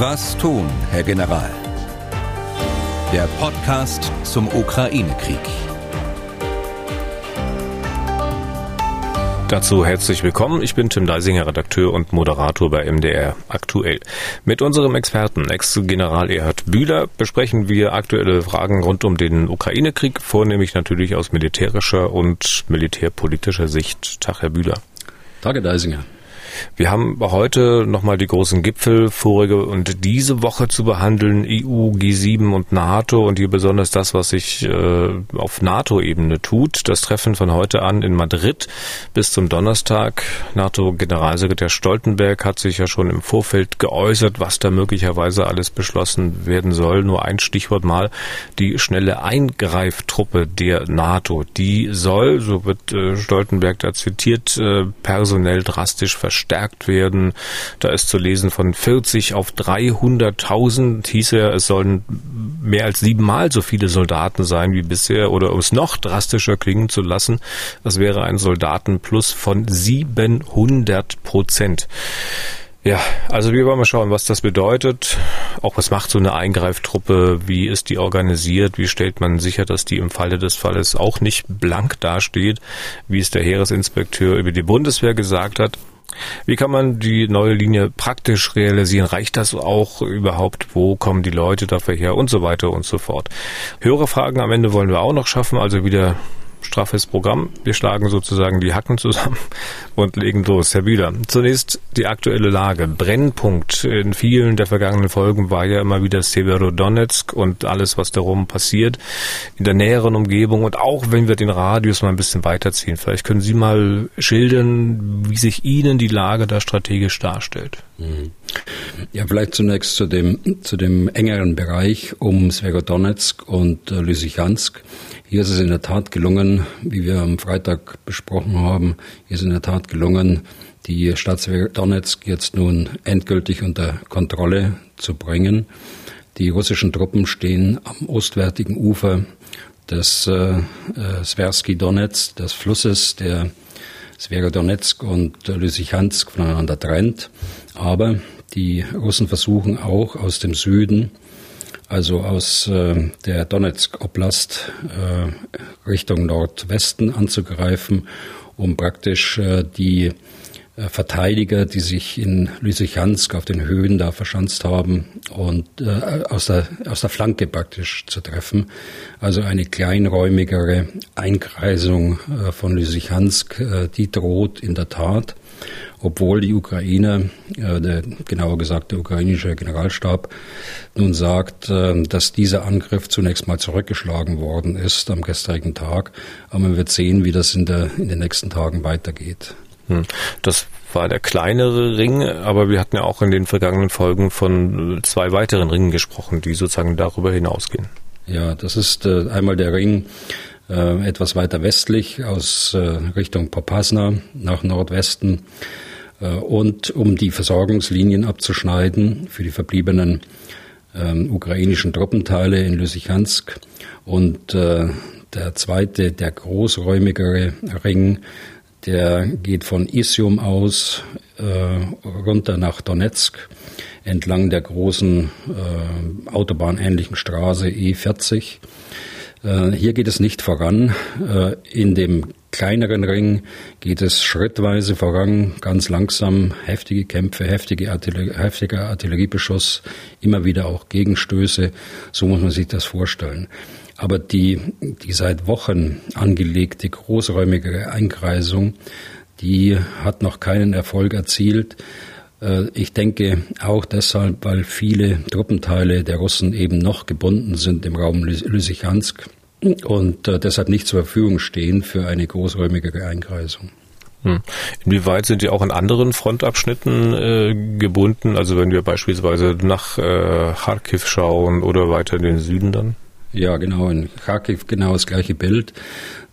Was tun, Herr General? Der Podcast zum Ukraine-Krieg. Dazu herzlich willkommen. Ich bin Tim Deisinger, Redakteur und Moderator bei MDR aktuell. Mit unserem Experten, Ex-General Erhard Bühler, besprechen wir aktuelle Fragen rund um den Ukraine-Krieg, vornehmlich natürlich aus militärischer und militärpolitischer Sicht. Tag, Herr Bühler. Tage, Deisinger. Wir haben heute nochmal die großen Gipfel vorige und diese Woche zu behandeln, EU, G7 und NATO und hier besonders das, was sich äh, auf NATO-Ebene tut. Das Treffen von heute an in Madrid bis zum Donnerstag. NATO-Generalsekretär Stoltenberg hat sich ja schon im Vorfeld geäußert, was da möglicherweise alles beschlossen werden soll. Nur ein Stichwort mal, die schnelle Eingreiftruppe der NATO. Die soll, so wird äh, Stoltenberg da zitiert, äh, personell drastisch verstärkt verstärkt werden. Da ist zu lesen von 40 auf 300.000 hieß er, es sollen mehr als siebenmal so viele Soldaten sein wie bisher oder um es noch drastischer klingen zu lassen, das wäre ein Soldatenplus von 700 Prozent. Ja, also wir wollen mal schauen, was das bedeutet. Auch was macht so eine Eingreiftruppe? Wie ist die organisiert? Wie stellt man sicher, dass die im Falle des Falles auch nicht blank dasteht? Wie es der Heeresinspekteur über die Bundeswehr gesagt hat? Wie kann man die neue Linie praktisch realisieren? Reicht das auch überhaupt? Wo kommen die Leute dafür her? Und so weiter und so fort. Höhere Fragen am Ende wollen wir auch noch schaffen, also wieder straffes Programm. Wir schlagen sozusagen die Hacken zusammen und legen los. Herr Bühler, zunächst die aktuelle Lage. Brennpunkt in vielen der vergangenen Folgen war ja immer wieder Severodonetsk und alles, was darum passiert in der näheren Umgebung und auch wenn wir den Radius mal ein bisschen weiterziehen. Vielleicht können Sie mal schildern, wie sich Ihnen die Lage da strategisch darstellt. Mhm. Ja, vielleicht zunächst zu dem, zu dem engeren Bereich um Sverodonetsk und äh, Lysychansk. Hier ist es in der Tat gelungen, wie wir am Freitag besprochen haben, hier ist in der Tat gelungen, die Stadt Donetsk jetzt nun endgültig unter Kontrolle zu bringen. Die russischen Truppen stehen am ostwärtigen Ufer des äh, äh Sversky Donetsk, des Flusses, der Sverodonetsk und Lysychansk voneinander trennt. Aber die Russen versuchen auch aus dem Süden also aus äh, der Donetsk-Oblast äh, Richtung Nordwesten anzugreifen, um praktisch äh, die äh, Verteidiger, die sich in Lysychansk auf den Höhen da verschanzt haben und äh, aus, der, aus der Flanke praktisch zu treffen. Also eine kleinräumigere Einkreisung äh, von Lysychansk, äh, die droht in der Tat obwohl die Ukraine, äh, der, genauer gesagt der ukrainische Generalstab, nun sagt, äh, dass dieser Angriff zunächst mal zurückgeschlagen worden ist am gestrigen Tag. Aber man wird sehen, wie das in, der, in den nächsten Tagen weitergeht. Hm. Das war der kleinere Ring, aber wir hatten ja auch in den vergangenen Folgen von zwei weiteren Ringen gesprochen, die sozusagen darüber hinausgehen. Ja, das ist äh, einmal der Ring äh, etwas weiter westlich aus äh, Richtung Popasna nach Nordwesten und um die Versorgungslinien abzuschneiden für die verbliebenen ähm, ukrainischen Truppenteile in Lysychansk. Und äh, der zweite, der großräumigere Ring, der geht von Isium aus äh, runter nach Donetsk entlang der großen äh, autobahnähnlichen Straße E40 äh, hier geht es nicht voran. Äh, in dem kleineren Ring geht es schrittweise voran, ganz langsam, heftige Kämpfe, heftige Artillerie, heftiger Artilleriebeschuss, immer wieder auch Gegenstöße. So muss man sich das vorstellen. Aber die, die seit Wochen angelegte großräumige Einkreisung, die hat noch keinen Erfolg erzielt. Äh, ich denke auch deshalb, weil viele Truppenteile der Russen eben noch gebunden sind im Raum Lysychansk und äh, deshalb nicht zur Verfügung stehen für eine großräumige Einkreisung. Hm. Inwieweit sind die auch in anderen Frontabschnitten äh, gebunden? Also wenn wir beispielsweise nach äh, Kharkiv schauen oder weiter in den Süden dann? Ja, genau. In Kharkiv genau das gleiche Bild.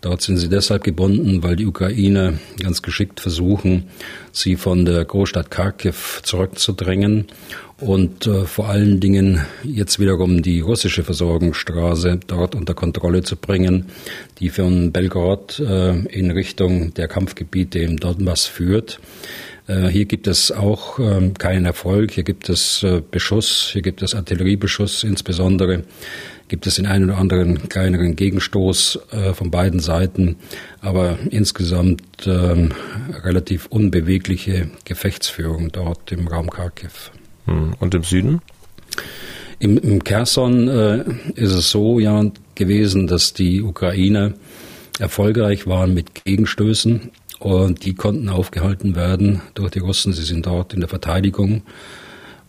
Dort sind sie deshalb gebunden, weil die Ukrainer ganz geschickt versuchen, sie von der Großstadt Kharkiv zurückzudrängen und äh, vor allen Dingen jetzt wiederum die russische Versorgungsstraße dort unter Kontrolle zu bringen, die von Belgorod äh, in Richtung der Kampfgebiete im Donbass führt. Äh, hier gibt es auch ähm, keinen Erfolg. Hier gibt es äh, Beschuss, hier gibt es Artilleriebeschuss insbesondere. Gibt es den einen oder anderen kleineren Gegenstoß äh, von beiden Seiten, aber insgesamt ähm, relativ unbewegliche Gefechtsführung dort im Raum Kharkiv. Hm. Und im Süden? Im, im Kherson äh, ist es so ja gewesen, dass die Ukrainer erfolgreich waren mit Gegenstößen und die konnten aufgehalten werden durch die Russen. Sie sind dort in der Verteidigung.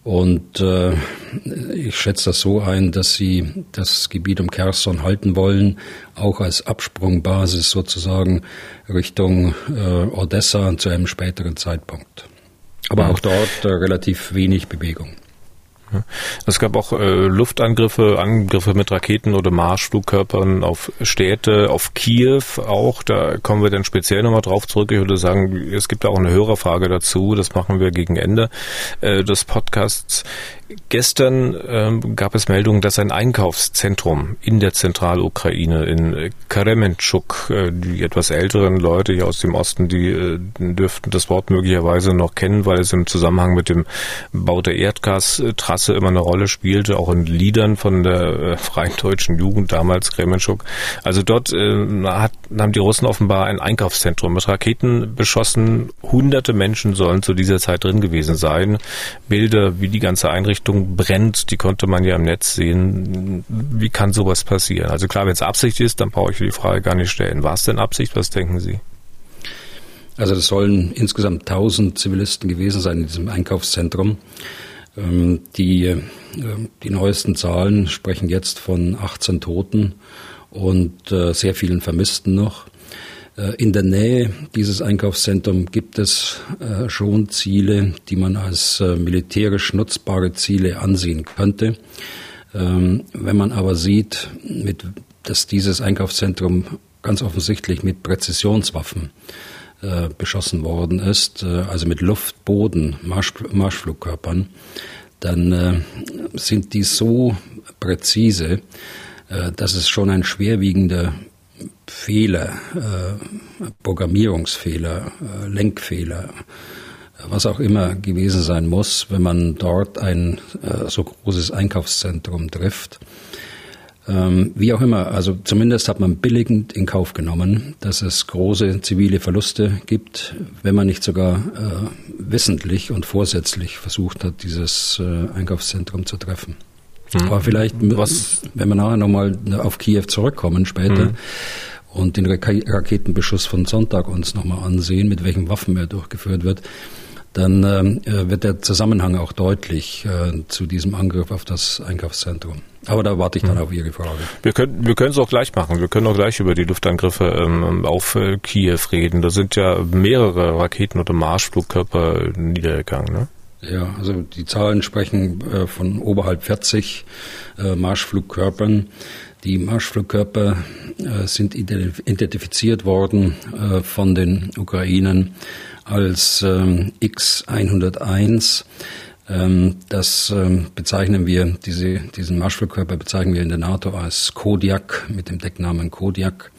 Und äh, ich schätze das so ein, dass sie das Gebiet um Kherson halten wollen, auch als Absprungbasis sozusagen Richtung äh, Odessa zu einem späteren Zeitpunkt. Aber auch dort äh, relativ wenig Bewegung. Es gab auch äh, Luftangriffe, Angriffe mit Raketen oder Marschflugkörpern auf Städte, auf Kiew auch. Da kommen wir dann speziell nochmal drauf zurück. Ich würde sagen, es gibt auch eine Hörerfrage dazu. Das machen wir gegen Ende äh, des Podcasts. Gestern ähm, gab es Meldungen, dass ein Einkaufszentrum in der Zentralukraine in Karemenchuk, äh, die etwas älteren Leute hier aus dem Osten, die äh, dürften das Wort möglicherweise noch kennen, weil es im Zusammenhang mit dem Bau der Erdgastrasse immer eine Rolle spielte, auch in Liedern von der äh, Freien Deutschen Jugend damals Kremenchuk. Also dort äh, hat, haben die Russen offenbar ein Einkaufszentrum mit Raketen beschossen. Hunderte Menschen sollen zu dieser Zeit drin gewesen sein. Bilder, wie die ganze Einrichtung Einrichtung brennt, die konnte man ja im Netz sehen. Wie kann sowas passieren? Also klar, wenn es Absicht ist, dann brauche ich die Frage gar nicht stellen. War es denn Absicht? Was denken Sie? Also das sollen insgesamt 1000 Zivilisten gewesen sein in diesem Einkaufszentrum. Ähm, die, äh, die neuesten Zahlen sprechen jetzt von 18 Toten und äh, sehr vielen Vermissten noch. Äh, in der Nähe dieses Einkaufszentrums gibt es äh, schon Ziele, die man als äh, militärisch nutzbare Ziele ansehen könnte. Ähm, wenn man aber sieht, dass dieses Einkaufszentrum ganz offensichtlich mit Präzisionswaffen beschossen worden ist, also mit Luft, Boden, Marschflugkörpern, dann sind die so präzise, dass es schon ein schwerwiegender Fehler, äh, Programmierungsfehler, äh, Lenkfehler, was auch immer gewesen sein muss, wenn man dort ein äh, so großes Einkaufszentrum trifft. Ähm, wie auch immer, also zumindest hat man billigend in Kauf genommen, dass es große zivile Verluste gibt, wenn man nicht sogar wissentlich und vorsätzlich versucht hat, dieses Einkaufszentrum zu treffen. Mhm. Aber vielleicht, was, wenn wir nachher nochmal auf Kiew zurückkommen später, mhm und den Raketenbeschuss von Sonntag uns nochmal ansehen, mit welchen Waffen er durchgeführt wird, dann ähm, äh, wird der Zusammenhang auch deutlich äh, zu diesem Angriff auf das Einkaufszentrum. Aber da warte ich dann mhm. auf Ihre Frage. Wir können wir können es auch gleich machen. Wir können auch gleich über die Luftangriffe ähm, auf äh, Kiew reden. Da sind ja mehrere Raketen oder Marschflugkörper niedergegangen. Ne? Ja, also die Zahlen sprechen äh, von oberhalb 40 äh, Marschflugkörpern. Die Marschflugkörper äh, sind identifiziert worden äh, von den Ukrainern als ähm, X-101. Ähm, das ähm, bezeichnen wir, diese, diesen Marschflugkörper bezeichnen wir in der NATO als Kodiak mit dem Decknamen Kodiak.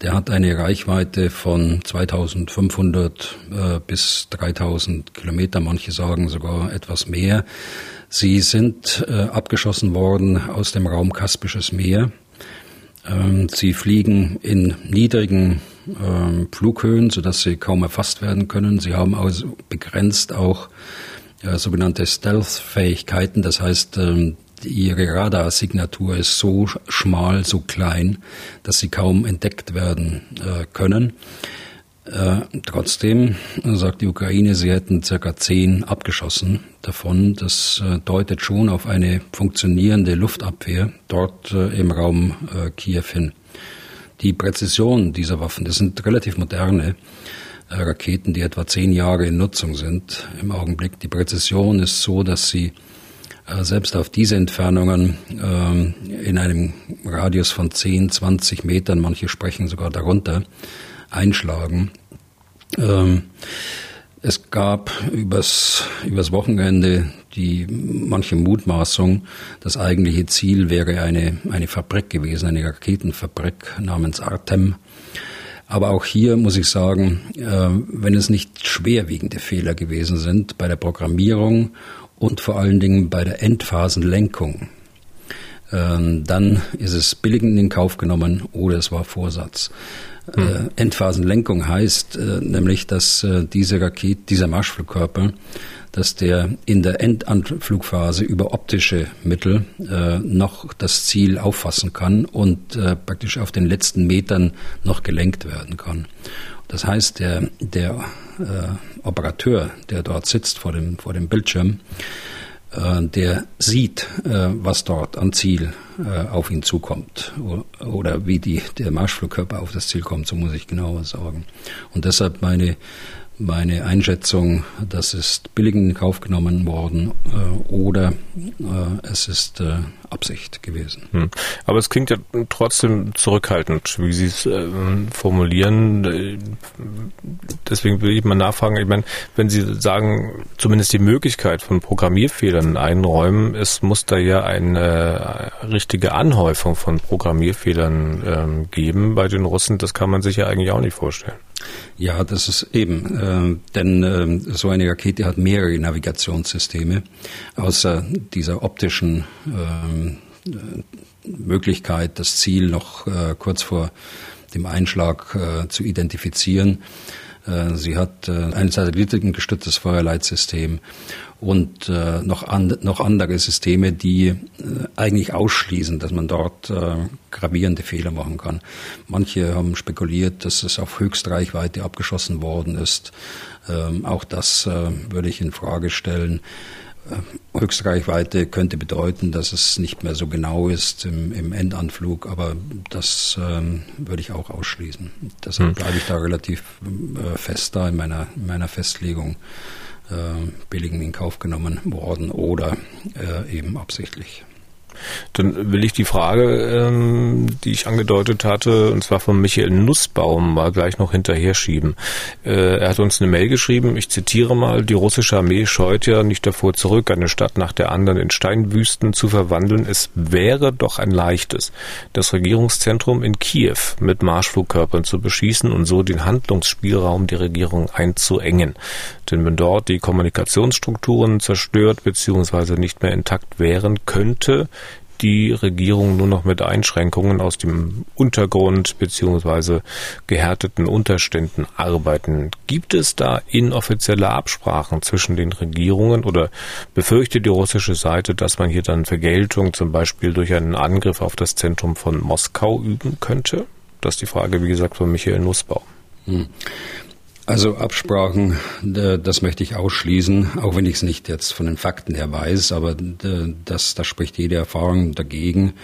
Der hat eine Reichweite von 2500 äh, bis 3000 Kilometer, manche sagen sogar etwas mehr. Sie sind äh, abgeschossen worden aus dem Raum Kaspisches Meer. Ähm, sie fliegen in niedrigen ähm, Flughöhen, sodass sie kaum erfasst werden können. Sie haben also begrenzt auch äh, sogenannte Stealth-Fähigkeiten. Das heißt, ähm, ihre Radarsignatur ist so schmal, so klein, dass sie kaum entdeckt werden äh, können. Äh, trotzdem sagt die Ukraine, sie hätten circa zehn abgeschossen davon. Das äh, deutet schon auf eine funktionierende Luftabwehr dort äh, im Raum äh, Kiew hin. Die Präzision dieser Waffen, das sind relativ moderne äh, Raketen, die etwa zehn Jahre in Nutzung sind im Augenblick. Die Präzision ist so, dass sie selbst auf diese Entfernungen ähm, in einem Radius von 10, 20 Metern, manche sprechen sogar darunter, einschlagen. Ähm, es gab übers, übers Wochenende die manche Mutmaßung, das eigentliche Ziel wäre eine, eine Fabrik gewesen, eine Raketenfabrik namens Artem. Aber auch hier muss ich sagen, wenn es nicht schwerwiegende Fehler gewesen sind bei der Programmierung und vor allen Dingen bei der Endphasenlenkung, ähm, dann ist es billigend in Kauf genommen oder es war Vorsatz. Mhm. Endphasenlenkung heißt äh, nämlich, dass äh, diese Rakete, dieser Marschflugkörper, dass der in der Endanflugphase über optische Mittel äh, noch das Ziel auffassen kann und äh, praktisch auf den letzten Metern noch gelenkt werden kann. Das heißt, der, der äh, Operateur, der dort sitzt vor dem, vor dem Bildschirm, äh, der sieht, äh, was dort an Ziel äh, auf ihn zukommt oder wie die, der Marschflugkörper auf das Ziel kommt, so muss ich genauer sagen. Und deshalb meine meine Einschätzung, das ist billigend in Kauf genommen worden äh, oder äh, es ist äh, Absicht gewesen. Hm. Aber es klingt ja trotzdem zurückhaltend, wie Sie es äh, formulieren. Deswegen will ich mal nachfragen, ich meine, wenn Sie sagen, zumindest die Möglichkeit von Programmierfehlern einräumen, es muss da ja eine richtige Anhäufung von Programmierfehlern ähm, geben bei den Russen. Das kann man sich ja eigentlich auch nicht vorstellen. Ja, das ist eben, äh, denn äh, so eine Rakete hat mehrere Navigationssysteme, außer dieser optischen äh, Möglichkeit, das Ziel noch äh, kurz vor dem Einschlag äh, zu identifizieren. Äh, sie hat ein satellitengestütztes Feuerleitsystem und äh, noch, an, noch andere Systeme, die äh, eigentlich ausschließen, dass man dort äh, gravierende Fehler machen kann. Manche haben spekuliert, dass es auf Höchstreichweite abgeschossen worden ist. Ähm, auch das äh, würde ich in Frage stellen. Äh, Höchstreichweite könnte bedeuten, dass es nicht mehr so genau ist im, im Endanflug, aber das ähm, würde ich auch ausschließen. Deshalb hm. bleibe ich da relativ äh, fest da in meiner, in meiner Festlegung billigen in Kauf genommen worden oder äh, eben absichtlich. Dann will ich die Frage, ähm, die ich angedeutet hatte, und zwar von Michael Nussbaum, mal gleich noch hinterher schieben. Äh, er hat uns eine Mail geschrieben, ich zitiere mal, die russische Armee scheut ja nicht davor zurück, eine Stadt nach der anderen in Steinwüsten zu verwandeln. Es wäre doch ein leichtes, das Regierungszentrum in Kiew mit Marschflugkörpern zu beschießen und so den Handlungsspielraum der Regierung einzuengen. Denn wenn dort die Kommunikationsstrukturen zerstört bzw. nicht mehr intakt wären, könnte die Regierung nur noch mit Einschränkungen aus dem Untergrund bzw. gehärteten Unterständen arbeiten. Gibt es da inoffizielle Absprachen zwischen den Regierungen oder befürchtet die russische Seite, dass man hier dann Vergeltung zum Beispiel durch einen Angriff auf das Zentrum von Moskau üben könnte? Das ist die Frage, wie gesagt, von Michael Nussbaum. Hm. Also Absprachen, das möchte ich ausschließen, auch wenn ich es nicht jetzt von den Fakten her weiß, aber das, das spricht jede Erfahrung dagegen,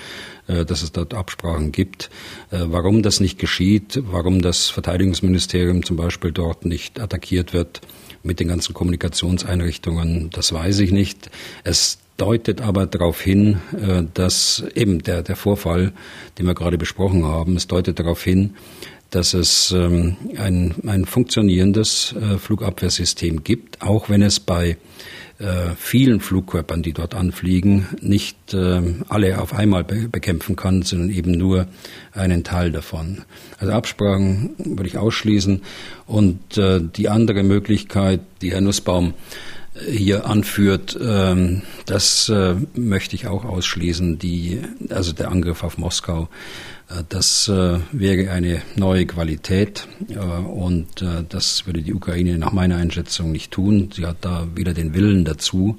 äh, dass es dort Absprachen gibt. Äh, warum das nicht geschieht, warum das Verteidigungsministerium zum Beispiel dort nicht attackiert wird mit den ganzen Kommunikationseinrichtungen, das weiß ich nicht. Es deutet aber darauf hin, äh, dass eben der, der Vorfall, den wir gerade besprochen haben, es deutet darauf hin, dass es ähm, ein, ein funktionierendes äh, Flugabwehrsystem gibt, auch wenn es bei äh, vielen Flugkörpern, die dort anfliegen, nicht äh, alle auf einmal be bekämpfen kann, sondern eben nur einen Teil davon. Also Absprachen würde ich ausschließen. Und äh, die andere Möglichkeit, die Herr Nussbaum hier anführt, ähm, das äh, möchte ich auch ausschließen, die, also der Angriff auf Moskau. Äh, das äh, wäre eine neue Qualität und das würde die Ukraine nach meiner Einschätzung nicht tun. Sie hat da weder den Willen dazu,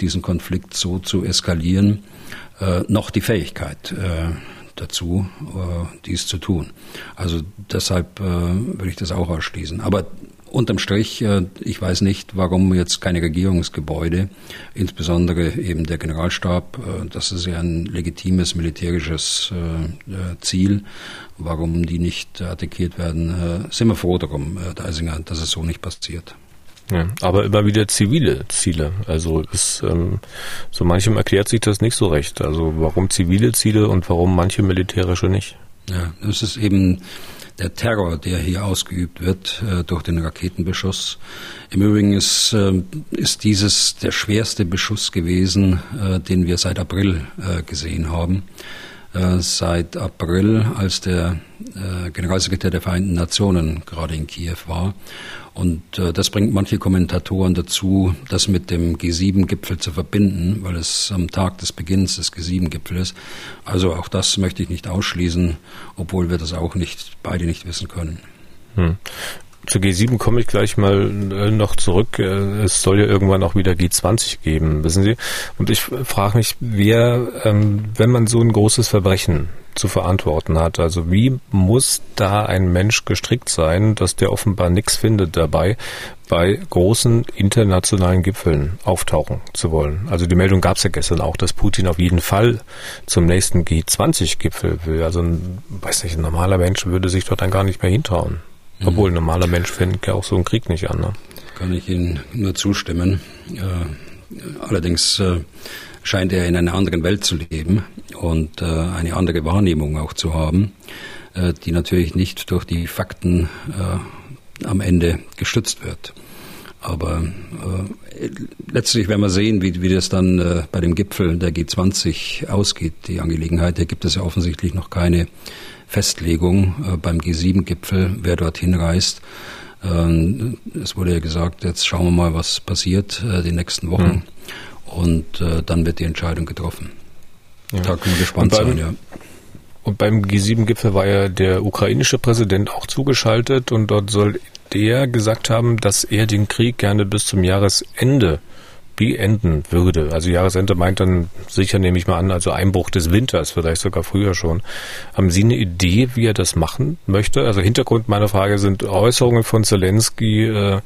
diesen Konflikt so zu eskalieren, noch die Fähigkeit dazu, dies zu tun. Also deshalb würde ich das auch ausschließen. Aber Unterm Strich, äh, ich weiß nicht, warum jetzt keine Regierungsgebäude, insbesondere eben der Generalstab, äh, das ist ja ein legitimes militärisches äh, Ziel, warum die nicht attackiert werden, sind wir froh darum, Herr Deisinger, dass es so nicht passiert. Ja, aber immer wieder zivile Ziele. Also ist, ähm, so manchem erklärt sich das nicht so recht. Also warum zivile Ziele und warum manche militärische nicht? Ja, das ist eben der Terror, der hier ausgeübt wird äh, durch den Raketenbeschuss. Im Übrigen ist, äh, ist dieses der schwerste Beschuss gewesen, äh, den wir seit April äh, gesehen haben. äh, seit April, als der äh, Generalsekretär der Vereinten Nationen gerade in Kiew war. Und äh, das bringt manche Kommentatoren dazu, das mit dem G7-Gipfel zu verbinden, weil es am Tag des Beginns des G7-Gipfels ist. Also auch das möchte ich nicht ausschließen, obwohl wir das auch nicht beide nicht wissen können. Hm. Zu G7 komme ich gleich mal äh, noch zurück. Äh, es soll ja irgendwann auch wieder G20 geben, wissen Sie? Und ich frage mich, wer, ähm, wenn man so ein großes Verbrechen zu verantworten hat, also wie muss da ein Mensch gestrickt sein, dass der offenbar nichts findet dabei, bei großen internationalen Gipfeln auftauchen zu wollen? Also die Meldung gab es ja gestern auch, dass Putin auf jeden Fall zum nächsten G20-Gipfel will. Also ein, weiß nicht, ein normaler Mensch würde sich dort dann gar nicht mehr hintrauen. Mhm. Obwohl ein normaler Mensch fängt ja auch so einen Krieg nicht an. Ne? Kann ich Ihnen nur zustimmen. Äh, allerdings äh, scheint er in einer anderen Welt zu leben und äh, eine andere Wahrnehmung auch zu haben, die natürlich nicht durch die Fakten am Ende gestützt wird. Aber äh, letztlich werden wir sehen, wie, wie das dann äh, bei dem Gipfel der G20 ausgeht, die Angelegenheit. Da gibt es ja offensichtlich noch keine Festlegung äh, beim G7-Gipfel, wer dorthin reist. Ähm, es wurde ja gesagt, jetzt schauen wir mal, was passiert äh, die nächsten Wochen. Mhm. Und äh, dann wird die Entscheidung getroffen. Ja. Da können wir gespannt sein, ja. Und beim G7-Gipfel war ja der ukrainische Präsident auch zugeschaltet und dort soll der gesagt haben, dass er den Krieg gerne bis zum Jahresende beenden würde. Also Jahresende meint dann sicher, nehme ich mal an, also Einbruch des Winters, vielleicht sogar früher schon. Haben Sie eine Idee, wie er das machen möchte? Also Hintergrund meiner Frage sind Äußerungen von Zelensky äh,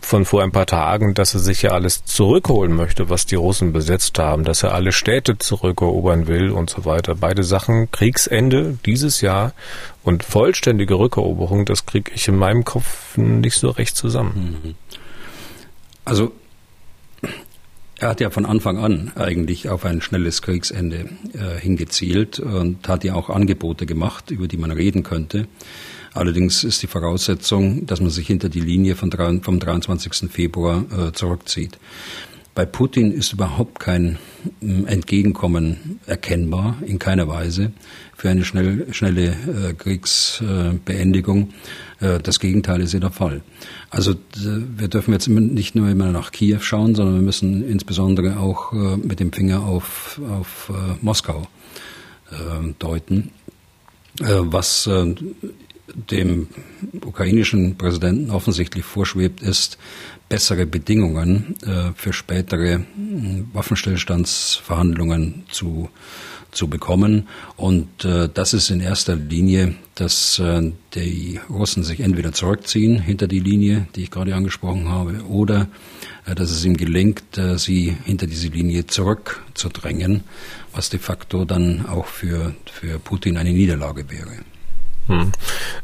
von vor ein paar Tagen, dass er sich ja alles zurückholen möchte, was die Russen besetzt haben, dass er alle Städte zurückerobern will und so weiter. Beide Sachen, Kriegsende dieses Jahr und vollständige Rückeroberung, das kriege ich in meinem Kopf nicht so recht zusammen. Also er hat ja von Anfang an eigentlich auf ein schnelles Kriegsende äh, hingezielt und hat ja auch Angebote gemacht, über die man reden könnte. Allerdings ist die Voraussetzung, dass man sich hinter die Linie von, vom 23. Februar äh, zurückzieht. Bei Putin ist überhaupt kein hm, Entgegenkommen erkennbar, in keiner Weise, für eine schnell, schnelle äh, Kriegsbeendigung. Äh, das Gegenteil ist ja der Fall. Also wir dürfen jetzt nicht nur immer nach Kiew schauen, sondern wir müssen insbesondere auch äh, mit dem Finger auf, auf Moskau äh, deuten, was dem ukrainischen Präsidenten offensichtlich vorschwebt, ist, bessere Bedingungen äh, für spätere äh, Waffenstillstandsverhandlungen zu, zu bekommen. Und äh, das ist in erster Linie, dass äh, die Russen sich entweder zurückziehen hinter die Linie, die ich gerade angesprochen habe, oder dass es ihm gelingt, sie hinter diese Linie zurückzudrängen, was de facto dann auch für, für Putin eine Niederlage wäre. Hm.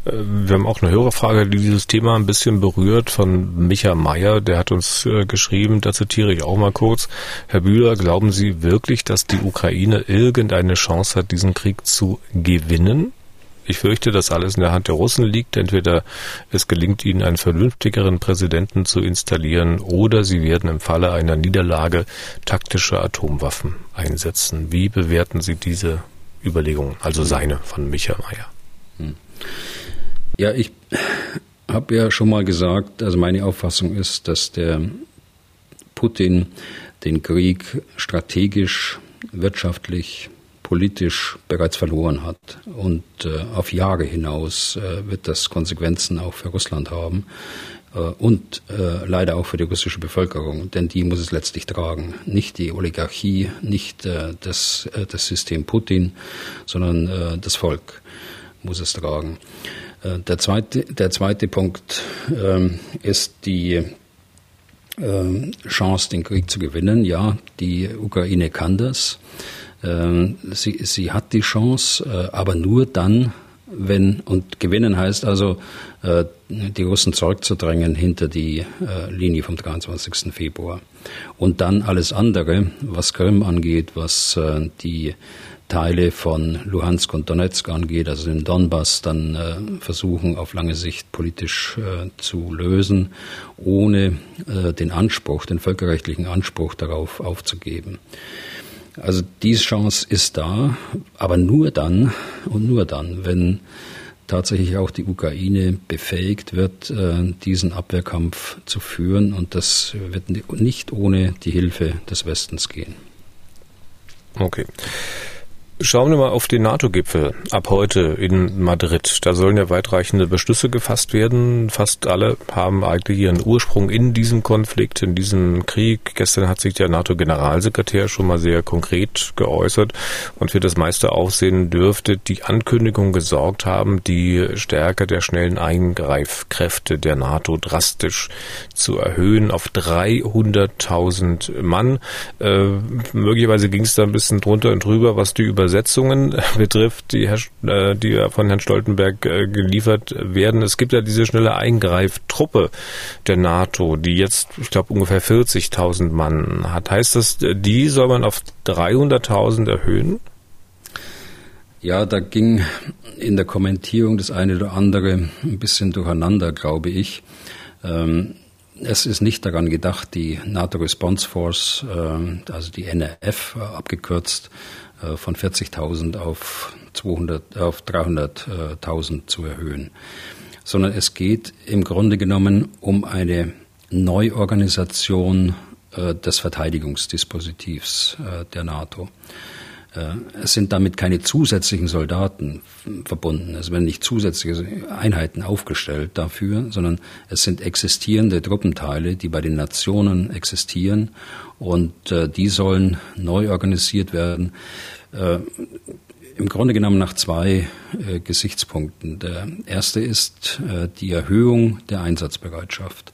Äh, wir haben auch eine Hörerfrage, die dieses Thema ein bisschen berührt von Micha Meyer. Der hat uns äh, geschrieben, da zitiere ich auch mal kurz. Herr Bühler, glauben Sie wirklich, dass die Ukraine irgendeine Chance hat, diesen Krieg zu gewinnen? Ich fürchte, dass alles in der Hand der Russen liegt. Entweder es gelingt ihnen, einen vernünftigeren Präsidenten zu installieren, oder sie werden im Falle einer Niederlage taktische Atomwaffen einsetzen. Wie bewerten Sie diese Überlegungen, also seine von Micha Meyer? Ja, ich habe ja schon mal gesagt, also meine Auffassung ist, dass der Putin den Krieg strategisch, wirtschaftlich, politisch bereits verloren hat. Und äh, auf Jahre hinaus äh, wird das Konsequenzen auch für Russland haben äh, und äh, leider auch für die russische Bevölkerung, denn die muss es letztlich tragen. Nicht die Oligarchie, nicht äh, das, äh, das System Putin, sondern das Volk muss es tragen. Äh, der zweite, der zweite Punkt ähm, ist die ähm, Chance, den Krieg zu gewinnen. Ja, die Ukraine kann das. Ähm, sie, sie hat die Chance, äh, aber nur dann, wenn, und gewinnen heißt also, äh, die Russen zurückzudrängen hinter die Linie vom 23. Februar. Und dann alles andere, was Krim angeht, was die Teile von Luhansk und Donetsk angeht, also den Donbass, dann äh, versuchen auf lange Sicht politisch äh, zu lösen, ohne äh, den Anspruch, den völkerrechtlichen Anspruch darauf aufzugeben. Also diese Chance ist da, aber nur dann und nur dann, wenn tatsächlich auch die Ukraine befähigt wird, äh, diesen Abwehrkampf zu führen. Und das wird nicht ohne die Hilfe des Westens gehen. Okay. Schauen wir mal auf den NATO-Gipfel ab heute in Madrid. Da sollen ja weitreichende Beschlüsse gefasst werden. Fast alle haben eigentlich ihren Ursprung in diesem Konflikt, in diesem Krieg. Gestern hat sich der NATO-Generalsekretär schon mal sehr konkret geäußert und für das meiste Aufsehen dürfte die Ankündigung gesorgt haben, die Stärke der schnellen Eingreifkräfte der NATO drastisch zu erhöhen auf 300.000 Mann. Äh, möglicherweise ging es da ein bisschen drunter und drüber, was die über Übersetzungen betrifft, die, Herr, äh, die von Herrn Stoltenberg äh, geliefert werden. Es gibt ja diese schnelle Eingreiftruppe der NATO, die jetzt, ich glaube, ungefähr 40.000 Mann hat. Heißt das, die soll man auf 300.000 erhöhen? Ja, da ging in der Kommentierung das eine oder andere ein bisschen durcheinander, glaube ich. Ähm, es ist nicht daran gedacht, die NATO Response Force, äh, also die NRF abgekürzt, äh, von 40.000 auf 200, auf 300.000 zu erhöhen, sondern es geht im Grunde genommen um eine Neuorganisation äh, des Verteidigungsdispositivs äh, der NATO. Es sind damit keine zusätzlichen Soldaten verbunden. Es werden nicht zusätzliche Einheiten aufgestellt dafür, sondern es sind existierende Truppenteile, die bei den Nationen existieren und äh, die sollen neu organisiert werden. Äh, Im Grunde genommen nach zwei äh, Gesichtspunkten. Der erste ist äh, die Erhöhung der Einsatzbereitschaft,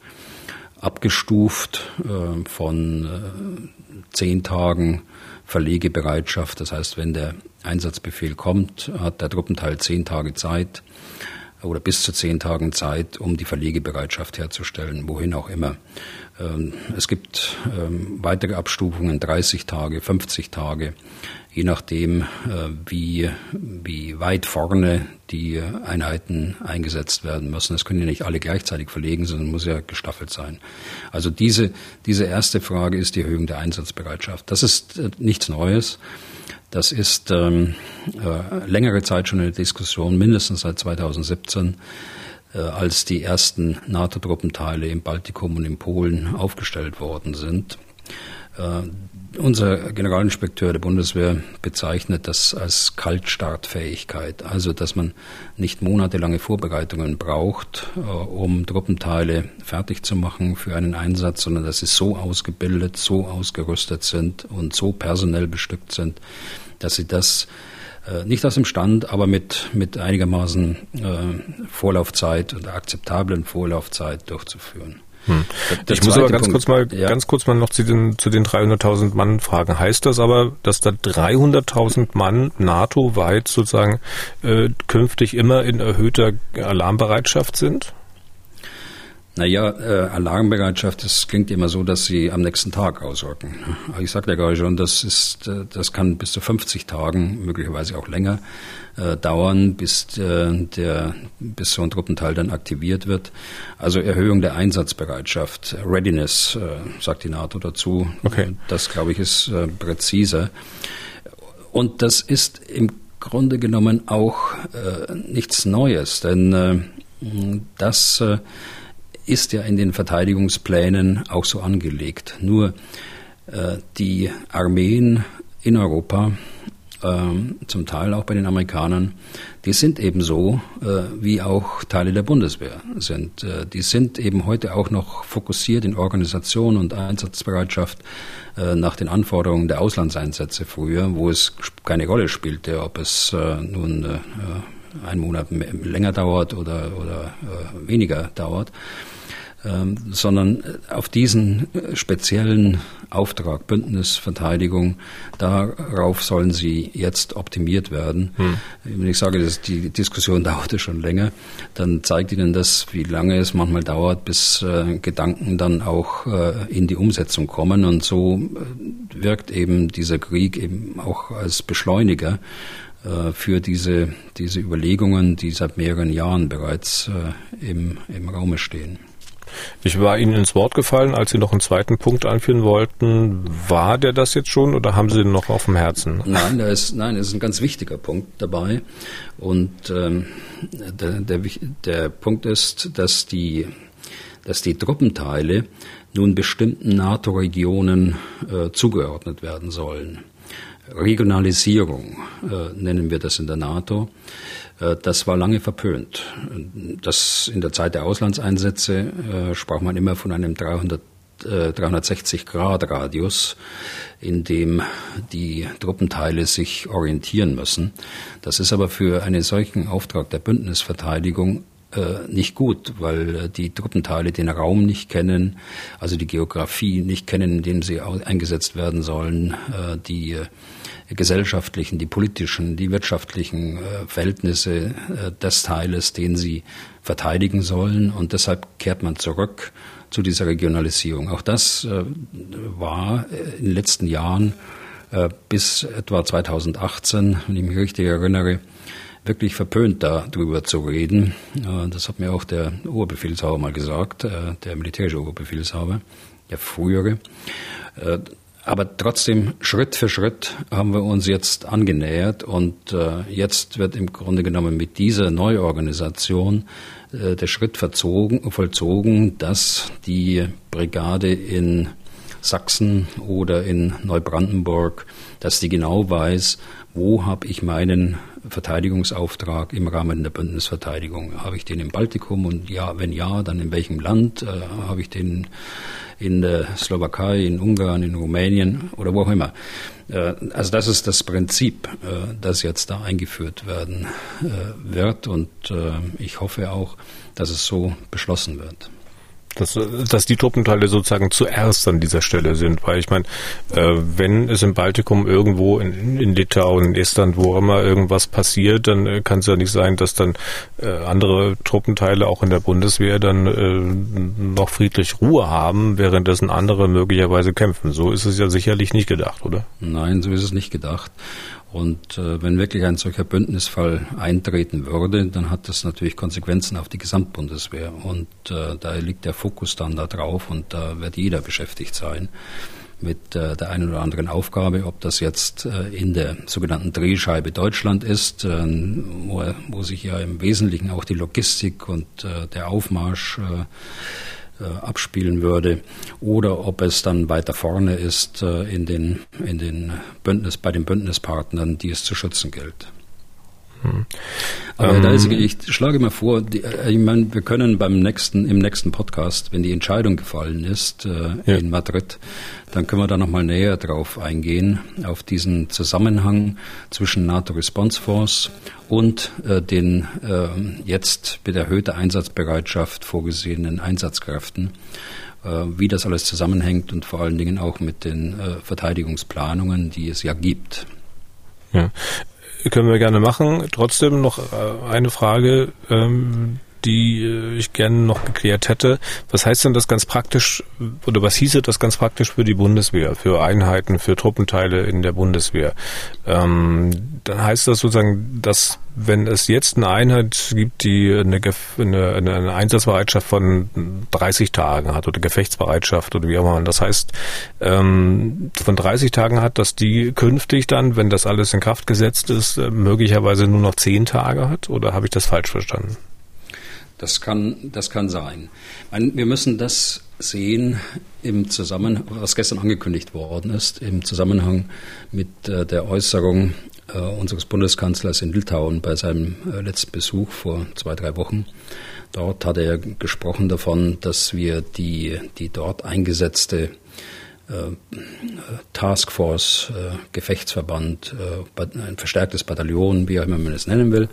abgestuft äh, von äh, zehn Tagen Verlegebereitschaft. Das heißt, wenn der Einsatzbefehl kommt, hat der Truppenteil zehn Tage Zeit, oder bis zu zehn Tagen Zeit, um die Verlegebereitschaft herzustellen, wohin auch immer. Ähm, es gibt ähm, weitere Abstufungen, 30 Tage, 50 Tage, je nachdem, äh, wie, wie weit vorne die Einheiten eingesetzt werden müssen. Es können ja nicht alle gleichzeitig verlegen, sondern muss ja gestaffelt sein. Also diese, diese erste Frage ist die Erhöhung der Einsatzbereitschaft. Das ist äh, nichts Neues. Das ist ähm, äh, längere Zeit schon eine Diskussion, mindestens seit 2017, äh, als die ersten NATO-Truppenteile im Baltikum und in Polen aufgestellt worden sind. Äh, unser Generalinspekteur der Bundeswehr bezeichnet das als Kaltstartfähigkeit, also dass man nicht monatelange Vorbereitungen braucht, äh, um Truppenteile fertig zu machen für einen Einsatz, sondern dass sie so ausgebildet, so ausgerüstet sind und so personell bestückt sind, dass sie das äh, nicht aus dem Stand, aber mit, mit einigermaßen äh, Vorlaufzeit und akzeptablen Vorlaufzeit durchzuführen. Hm. Ich muss aber ganz Punkt, kurz mal, ja. ganz kurz mal noch zu den, zu den 300.000 Mann fragen. Heißt das aber, dass da 300.000 Mann NATO-weit sozusagen äh, künftig immer in erhöhter Alarmbereitschaft sind? Naja, äh, Alarmbereitschaft, das klingt immer so, dass sie am nächsten Tag ausrücken. Ich sagte ja gerade schon, das ist, äh, das kann bis zu 50 Tagen, möglicherweise auch länger, äh, dauern, bis äh, der, bis so ein Truppenteil dann aktiviert wird. Also Erhöhung der Einsatzbereitschaft, Readiness, äh, sagt die NATO dazu. Okay. Das, glaube ich, ist äh, präziser. Und das ist im Grunde genommen auch äh, nichts Neues, denn äh, das äh, ist ja in den Verteidigungsplänen auch so angelegt. Nur äh, die Armeen in Europa, äh, zum Teil auch bei den Amerikanern, die sind eben so, äh, wie auch Teile der Bundeswehr sind. Äh, die sind eben heute auch noch fokussiert in Organisation und Einsatzbereitschaft äh, nach den Anforderungen der Auslandseinsätze früher, wo es keine Rolle spielte, ob es äh, nun einen Monat länger dauert oder, oder äh, weniger dauert, ähm, sondern auf diesen äh, speziellen Auftrag Bündnisverteidigung, darauf sollen sie jetzt optimiert werden. Hm. Wenn ich sage, dass die Diskussion dauerte schon länger, dann zeigt Ihnen das, wie lange es manchmal dauert, bis äh, Gedanken dann auch äh, in die Umsetzung kommen. Und so äh, wirkt eben dieser Krieg eben auch als Beschleuniger äh, für diese, diese Überlegungen, die seit mehreren Jahren bereits äh, im, im Raume stehen. Ich war Ihnen ins Wort gefallen, als Sie noch einen zweiten Punkt einführen wollten. War der das jetzt schon oder haben Sie den noch auf dem Herzen? Nein, da ist, nein, das ist ein ganz wichtiger Punkt dabei. Und ähm, der, der, der Punkt ist, dass die, dass die Truppenteile nun bestimmten NATO-Regionen äh, zugeordnet werden sollen. Regionalisierung äh, nennen wir das in der NATO. Äh, das war lange verpönt. Das in der Zeit der Auslandseinsätze äh, sprach man immer von einem 300 360-Grad-Radius, äh, in dem die Truppenteile sich orientieren müssen. Das ist aber für einen solchen Auftrag der Bündnisverteidigung nicht gut, weil die Truppenteile den Raum nicht kennen, also die Geografie nicht kennen, in dem sie eingesetzt werden sollen, die gesellschaftlichen, die politischen, die wirtschaftlichen äh, Verhältnisse äh, des Teiles, den sie verteidigen sollen. Und deshalb kehrt man zurück zu dieser Regionalisierung. Auch das äh, war in den letzten Jahren bis etwa 2018, wenn ich mich richtig erinnere, wirklich verpönt, darüber zu reden. Das hat mir auch der Oberbefehlshaber mal gesagt, der militärische Oberbefehlshaber, der frühere. Aber trotzdem, Schritt für Schritt haben wir uns jetzt angenähert und äh, jetzt wird im Grunde genommen mit dieser Neuorganisation äh, der Schritt verzogen, vollzogen, dass die Brigade in Sachsen oder in Neubrandenburg, dass die genau weiß, wo habe ich meinen Verteidigungsauftrag im Rahmen der Bündnisverteidigung? Habe ich den im Baltikum und ja, wenn ja, dann in welchem Land? Äh, habe ich den in der Slowakei, in Ungarn, in Rumänien oder wo auch immer? Äh, also das ist das Prinzip, äh, das jetzt da eingeführt werden äh, wird und äh, ich hoffe auch, dass es so beschlossen wird. Dass, dass die Truppenteile sozusagen zuerst an dieser Stelle sind, weil ich meine, äh, wenn es im Baltikum irgendwo in, in Litauen, in Estland, wo immer irgendwas passiert, dann äh, kann es ja nicht sein, dass dann äh, andere Truppenteile auch in der Bundeswehr dann äh, noch friedlich Ruhe haben, währenddessen andere möglicherweise kämpfen. So ist es ja sicherlich nicht gedacht, oder? Nein, so ist es nicht gedacht. Und äh, wenn wirklich ein solcher Bündnisfall eintreten würde, dann hat das natürlich Konsequenzen auf die Gesamtbundeswehr. Und äh, da liegt der Fokus dann da drauf und da wird jeder beschäftigt sein mit äh, der einen oder anderen Aufgabe, ob das jetzt äh, in der sogenannten Drehscheibe Deutschland ist, äh, wo, wo sich ja im Wesentlichen auch die Logistik und äh, der Aufmarsch äh, abspielen würde oder ob es dann weiter vorne ist äh, in den, in den Bündnis, bei den Bündnispartnern, die es zu schützen gilt. Hm. Aber ähm, da ist, ich schlage mal vor, die, äh, ich meine, wir können beim nächsten, im nächsten Podcast, wenn die Entscheidung gefallen ist äh, ja. in Madrid, dann können wir da nochmal näher drauf eingehen, auf diesen Zusammenhang zwischen NATO Response Force und äh, den äh, jetzt mit erhöhter Einsatzbereitschaft vorgesehenen Einsatzkräften äh, wie das alles zusammenhängt und vor allen Dingen auch mit den äh, Verteidigungsplanungen, die es ja gibt. Ja, können wir gerne machen. Trotzdem noch äh, eine Frage, ähm, die äh, ich gerne noch geklärt hätte. Was heißt denn das ganz praktisch oder was hieße das ganz praktisch für die Bundeswehr, für Einheiten, für Truppenteile in der Bundeswehr? Ähm, dann heißt das sozusagen, dass wenn es jetzt eine Einheit gibt, die eine, eine, eine Einsatzbereitschaft von 30 Tagen hat oder Gefechtsbereitschaft oder wie auch immer, das heißt ähm, von 30 Tagen hat, dass die künftig dann, wenn das alles in Kraft gesetzt ist, äh, möglicherweise nur noch 10 Tage hat oder habe ich das falsch verstanden? Das kann, das kann sein. Wir müssen das sehen im Zusammenhang, was gestern angekündigt worden ist, im Zusammenhang mit äh, der Äußerung äh, unseres Bundeskanzlers in Litauen bei seinem äh, letzten Besuch vor zwei, drei Wochen. Dort hat er gesprochen davon, dass wir die, die dort eingesetzte Taskforce, äh, Gefechtsverband, äh, ein verstärktes Bataillon, wie auch immer man es nennen will.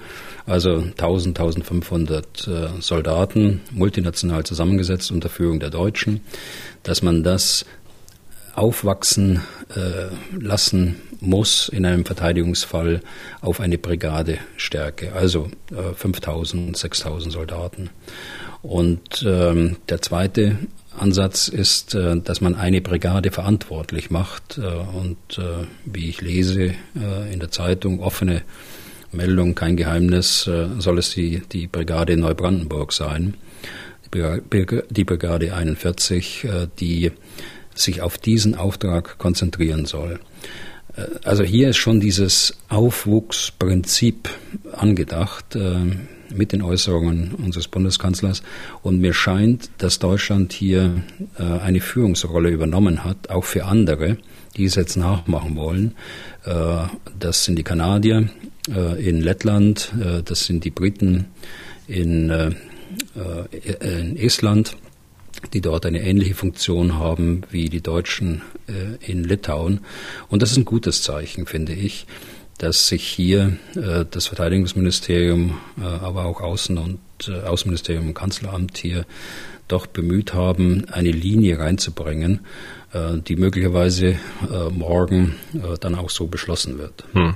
Also 1000, 1500 Soldaten, multinational zusammengesetzt unter Führung der Deutschen, dass man das aufwachsen lassen muss in einem Verteidigungsfall auf eine Brigadestärke, also 5000, 6000 Soldaten. Und ähm, der zweite Ansatz ist, äh, dass man eine Brigade verantwortlich macht äh, und äh, wie ich lese in der Zeitung offene Meldung, kein Geheimnis, soll es die, die Brigade Neubrandenburg sein. Die die Brigade 41, die sich auf diesen Auftrag konzentrieren soll. Also hier ist schon dieses Aufwuchsprinzip angedacht mit den Äußerungen unseres Bundeskanzlers. Und mir scheint, dass Deutschland hier äh, eine Führungsrolle übernommen hat, auch für andere, die es jetzt nachmachen wollen. Äh, das sind die Kanadier äh, in Lettland, äh, das sind die Briten in, äh, äh, in Estland die dort eine ähnliche Funktion haben wie die Deutschen in Litauen. Und das ist ein gutes Zeichen, finde ich dass sich hier äh, das Verteidigungsministerium, äh, aber auch Außen- und äh, Außenministerium und Kanzleramt hier doch bemüht haben, eine Linie reinzubringen, äh, die möglicherweise äh, morgen äh, dann auch so beschlossen wird. Hm.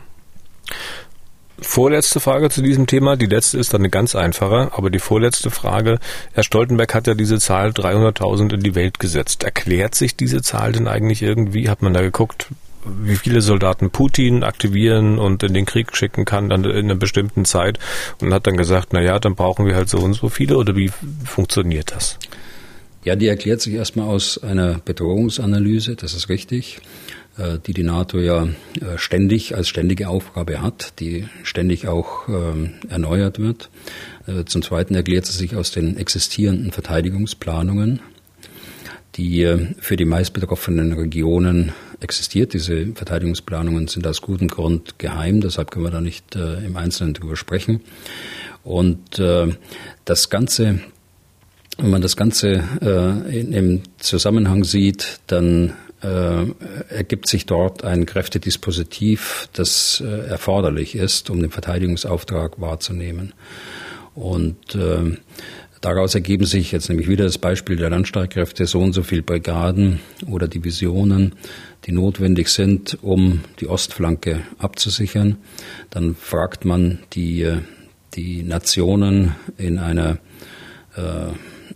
Vorletzte Frage zu diesem Thema. Die letzte ist dann eine ganz einfache, aber die vorletzte Frage. Herr Stoltenberg hat ja diese Zahl 300.000 in die Welt gesetzt. Erklärt sich diese Zahl denn eigentlich irgendwie? Hat man da geguckt, wie viele Soldaten Putin aktivieren und in den Krieg schicken kann dann in einer bestimmten Zeit und hat dann gesagt, na ja, dann brauchen wir halt so und so viele oder wie funktioniert das? Ja, die erklärt sich erstmal aus einer Bedrohungsanalyse, das ist richtig, äh, die die NATO ja äh, ständig als ständige Aufgabe hat, die ständig auch ähm, erneuert wird. Äh, zum Zweiten erklärt sie sich aus den existierenden Verteidigungsplanungen, die für die meist betroffenen Regionen existiert. Diese Verteidigungsplanungen sind aus gutem Grund geheim, deshalb können wir da nicht äh, im Einzelnen drüber sprechen. Und äh, das Ganze, wenn man das Ganze äh, in, im Zusammenhang sieht, dann äh, ergibt sich dort ein Kräftedispositiv, das äh, erforderlich ist, um den Verteidigungsauftrag wahrzunehmen. Und äh, Daraus ergeben sich jetzt nämlich wieder das Beispiel der Landstreitkräfte so und so viele Brigaden oder Divisionen, die notwendig sind, um die Ostflanke abzusichern. Dann fragt man die, die Nationen in einer äh,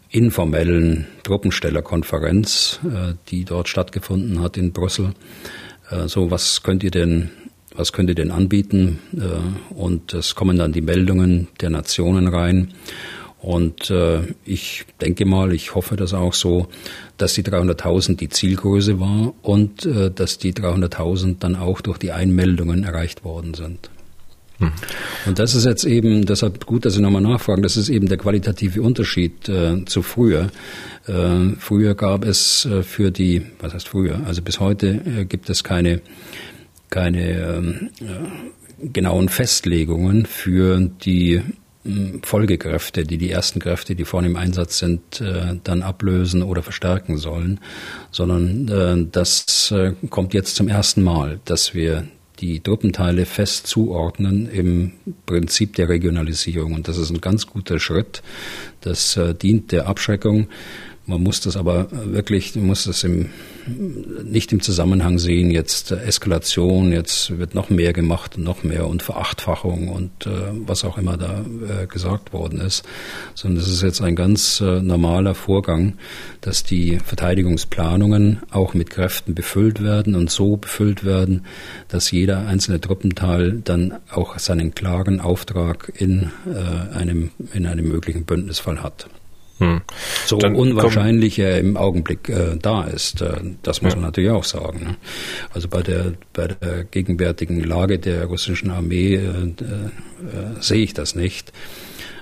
informellen Truppenstellerkonferenz, äh, die dort stattgefunden hat in Brüssel. Äh, so, was könnt ihr denn was könnt ihr denn anbieten? Äh, und es kommen dann die Meldungen der Nationen rein. Und äh, ich denke mal, ich hoffe das auch so, dass die 300.000 die Zielgröße war und äh, dass die 300.000 dann auch durch die Einmeldungen erreicht worden sind. Hm. Und das ist jetzt eben, deshalb gut, dass Sie nochmal nachfragen, das ist eben der qualitative Unterschied äh, zu früher. Äh, früher gab es äh, für die, was heißt früher, also bis heute äh, gibt es keine, keine ähm, äh, genauen Festlegungen für die Folgekräfte, die die ersten Kräfte, die vorne im Einsatz sind, äh, dann ablösen oder verstärken sollen, sondern äh, das äh, kommt jetzt zum ersten Mal, dass wir die Truppenteile fest zuordnen im Prinzip der Regionalisierung. Und das ist ein ganz guter Schritt. Das dient der Abschreckung. Man muss das aber wirklich, man muss das im, nicht im Zusammenhang sehen, jetzt Eskalation, jetzt wird noch mehr gemacht und noch mehr und Verachtfachung und äh, was auch immer da äh, gesagt worden ist, sondern es ist jetzt ein ganz äh, normaler Vorgang, dass die Verteidigungsplanungen auch mit Kräften befüllt werden und so befüllt werden, dass jeder einzelne Truppenteil dann auch seinen klaren Auftrag in, äh, einem, in einem möglichen Bündnisfall hat. Hm. So Dann unwahrscheinlich er im Augenblick äh, da ist. Äh, das muss ja. man natürlich auch sagen. Ne? Also bei der, bei der gegenwärtigen Lage der russischen Armee äh, äh sehe ich das nicht.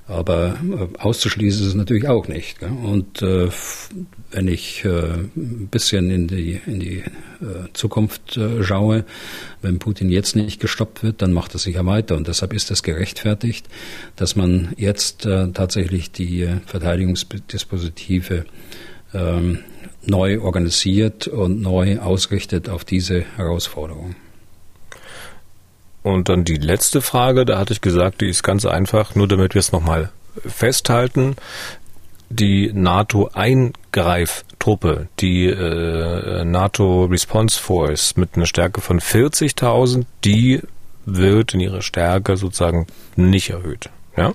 Aber äh, auszuschließen ist es natürlich auch nicht. Gell? Und äh, wenn ich äh, ein bisschen in die, in die Zukunft schaue, wenn Putin jetzt nicht gestoppt wird, dann macht er sicher weiter. Und deshalb ist es gerechtfertigt, dass man jetzt tatsächlich die Verteidigungsdispositive ähm, neu organisiert und neu ausrichtet auf diese Herausforderung. Und dann die letzte Frage, da hatte ich gesagt, die ist ganz einfach, nur damit wir es nochmal festhalten. Die NATO-Eingreiftruppe, die äh, NATO Response Force mit einer Stärke von 40.000, die wird in ihrer Stärke sozusagen nicht erhöht. Ja?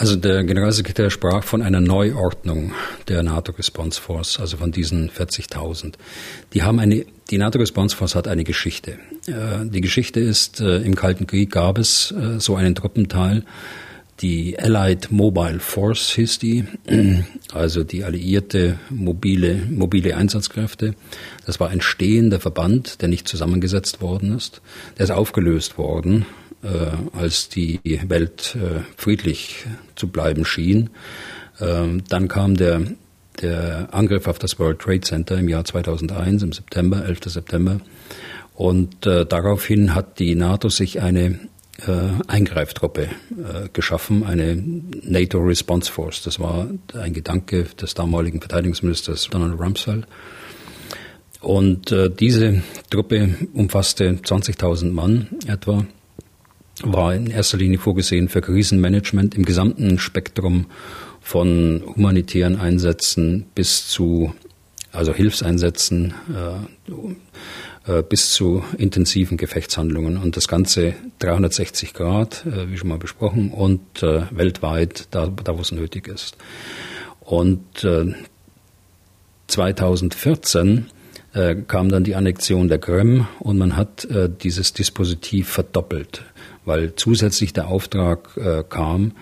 Also der Generalsekretär sprach von einer Neuordnung der NATO Response Force, also von diesen 40.000. Die haben eine, die NATO Response Force hat eine Geschichte. Äh, die Geschichte ist, äh, im Kalten Krieg gab es äh, so einen Truppenteil, die Allied Mobile Force hieß die, also die alliierte mobile, mobile Einsatzkräfte. Das war ein stehender Verband, der nicht zusammengesetzt worden ist. Der ist aufgelöst worden, als die Welt äh, friedlich zu bleiben schien. Ähm, dann kam der, der Angriff auf das World Trade Center im Jahr 2001, im September, 11. September. Und äh, daraufhin hat die NATO sich eine äh, Eingreiftruppe äh, geschaffen, eine NATO Response Force. Das war ein Gedanke des damaligen Verteidigungsministers Donald Rumsfeld. Und äh, diese Truppe umfasste 20.000 Mann etwa, war in erster Linie vorgesehen für Krisenmanagement im gesamten Spektrum von humanitären Einsätzen bis zu also Hilfseinsätzen, äh, äh, bis zu intensiven Gefechtshandlungen und das Ganze 360 Grad, äh, wie schon mal besprochen, und äh, weltweit, da, da wo es nötig ist. Und 2014 kam dann die Annexion der Krim und man hat dieses Dispositiv verdoppelt, weil zusätzlich der Auftrag kam,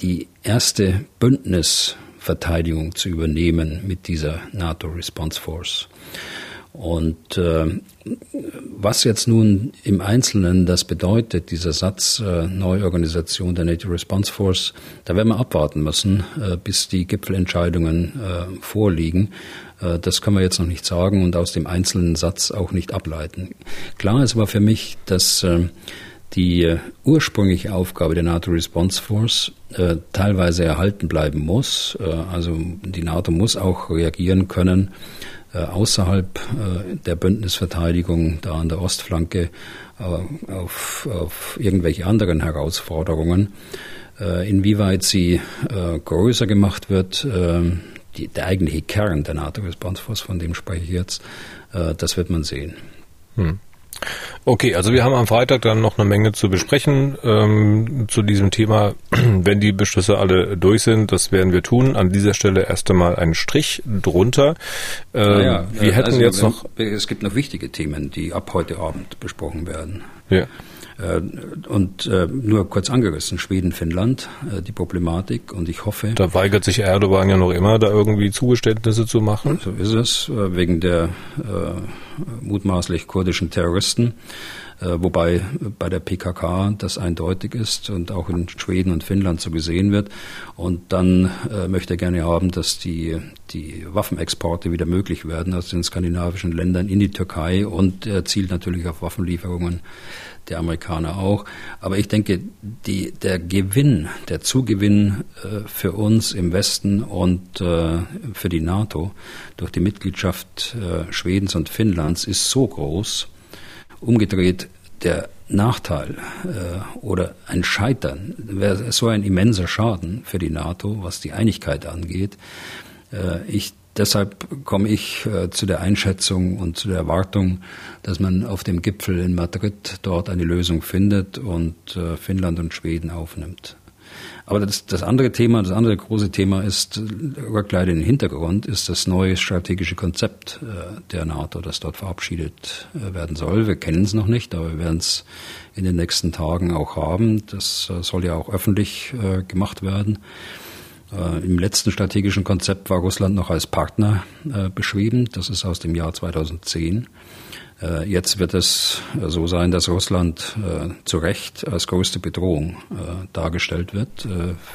die erste Bündnisverteidigung zu übernehmen mit dieser NATO Response Force. Und äh, was jetzt nun im Einzelnen das bedeutet, dieser Satz äh, Neuorganisation der NATO Response Force, da werden wir abwarten müssen, äh, bis die Gipfelentscheidungen äh, vorliegen. Äh, das können wir jetzt noch nicht sagen und aus dem einzelnen Satz auch nicht ableiten. Klar ist aber für mich, dass äh, die äh, ursprüngliche Aufgabe der NATO Response Force äh, teilweise erhalten bleiben muss. Äh, also die NATO muss auch reagieren können äh, außerhalb äh, der Bündnisverteidigung, da an der Ostflanke, auf, auf irgendwelche anderen Herausforderungen. Inwieweit sie größer gemacht wird, die, der eigentliche Kern der NATO Response Force, von dem spreche ich jetzt, das wird man sehen. Hm. Okay, also wir haben am Freitag dann noch eine Menge zu besprechen ähm, zu diesem Thema. Wenn die Beschlüsse alle durch sind, das werden wir tun. An dieser Stelle erst einmal einen Strich drunter. Ähm, naja, wir hätten also, jetzt noch. Es gibt noch wichtige Themen, die ab heute Abend besprochen werden. Ja. Äh, und äh, nur kurz angerissen, Schweden, Finnland, äh, die Problematik und ich hoffe. Da weigert sich Erdogan ja noch immer, da irgendwie Zugeständnisse zu machen. So ist es, wegen der mutmaßlich kurdischen Terroristen. Wobei bei der PKK das eindeutig ist und auch in Schweden und Finnland so gesehen wird. Und dann äh, möchte er gerne haben, dass die, die Waffenexporte wieder möglich werden aus den skandinavischen Ländern in die Türkei und er zielt natürlich auf Waffenlieferungen der Amerikaner auch. Aber ich denke, die, der Gewinn, der Zugewinn äh, für uns im Westen und äh, für die NATO durch die Mitgliedschaft äh, Schwedens und Finnlands ist so groß. Umgedreht, der Nachteil äh, oder ein Scheitern wäre so ein immenser Schaden für die NATO, was die Einigkeit angeht. Äh, ich Deshalb komme ich äh, zu der Einschätzung und zu der Erwartung, dass man auf dem Gipfel in Madrid dort eine Lösung findet und äh, Finnland und Schweden aufnimmt. Aber das, das andere Thema, das andere große Thema ist, rückt leider in den Hintergrund, ist das neue strategische Konzept äh, der NATO, das dort verabschiedet äh, werden soll. Wir kennen es noch nicht, aber wir werden es in den nächsten Tagen auch haben. Das äh, soll ja auch öffentlich gemacht werden. Im letzten strategischen Konzept war Russland noch als Partner beschrieben. Das ist aus dem Jahr 2010. Äh, jetzt wird es so sein, dass Russland zu Recht als größte Bedrohung dargestellt wird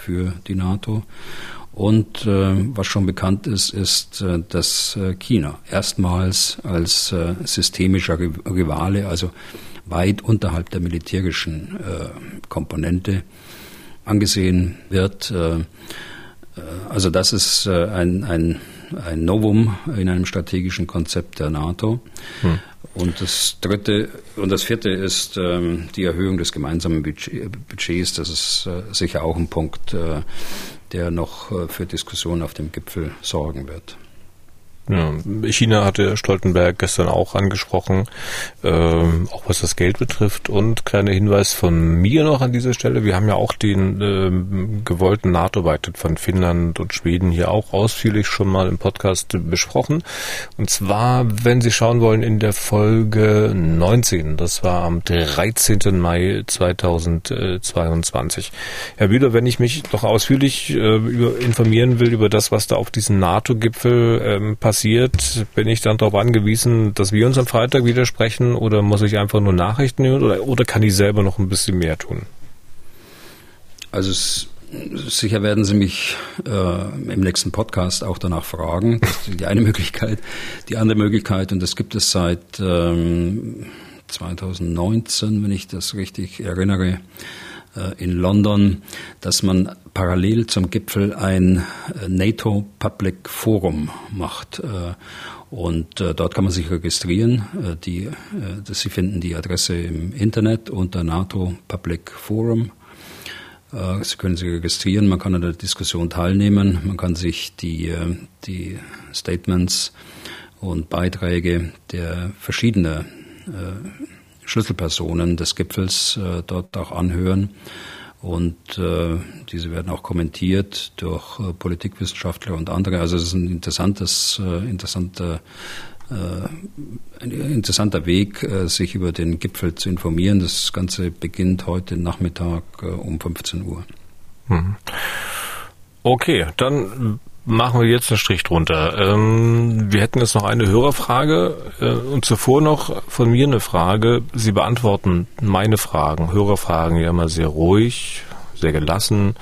für die NATO. Und was schon bekannt ist, ist, dass China erstmals als systemischer Rivale, also weit unterhalb der militärischen Komponente angesehen wird. Äh, also das ist äh, ein, ein, ein Novum in einem strategischen Konzept der NATO. Hm. Und das dritte und das vierte ist ähm, die Erhöhung des gemeinsamen Budgets. Das ist äh, sicher auch ein Punkt, äh, der noch äh, für Diskussionen auf dem Gipfel sorgen wird. Ja, China hatte Stoltenberg gestern auch angesprochen, ähm, auch was das Geld betrifft. Und kleiner Hinweis von mir noch an dieser Stelle. Wir haben ja auch den ähm, gewollten NATO-Beitritt von Finnland und Schweden hier auch ausführlich schon mal im Podcast besprochen. Und zwar, wenn Sie schauen wollen, in der Folge 19. Das war am 13. Mai 2022. Herr Bühler, wenn ich mich noch ausführlich äh, über, informieren will über das, was da auf diesem NATO-Gipfel ähm, passiert, bin ich dann darauf angewiesen, dass wir uns am Freitag widersprechen oder muss ich einfach nur Nachrichten hören oder, oder kann ich selber noch ein bisschen mehr tun? Also es, sicher werden Sie mich äh, im nächsten Podcast auch danach fragen. Das ist die eine Möglichkeit. Die andere Möglichkeit, und das gibt es seit ähm, 2019, wenn ich das richtig erinnere, in London, dass man parallel zum Gipfel ein äh, NATO Public Forum macht. Äh, und dort kann man sich registrieren. Die, Sie finden die Adresse im Internet unter NATO Public Forum. Sie können sich registrieren, man kann an der Diskussion teilnehmen, man kann sich die, die Statements und Beiträge der verschiedenen Schlüsselpersonen des Gipfels äh, dort auch anhören. Und äh, diese werden auch kommentiert durch äh, Politikwissenschaftler und andere. Also es ist ein interessantes, äh, interessanter, äh, ein interessanter Weg, äh, sich über den Gipfel zu informieren. Das Ganze beginnt heute Nachmittag äh, um 15 Uhr. Mhm. Okay, dann machen wir jetzt einen Strich drunter. Ähm, wir hätten jetzt noch eine Hörerfrage äh, und zuvor noch von mir eine Frage. Sie beantworten meine Fragen, Hörerfragen ja immer sehr ruhig, sehr gelassen,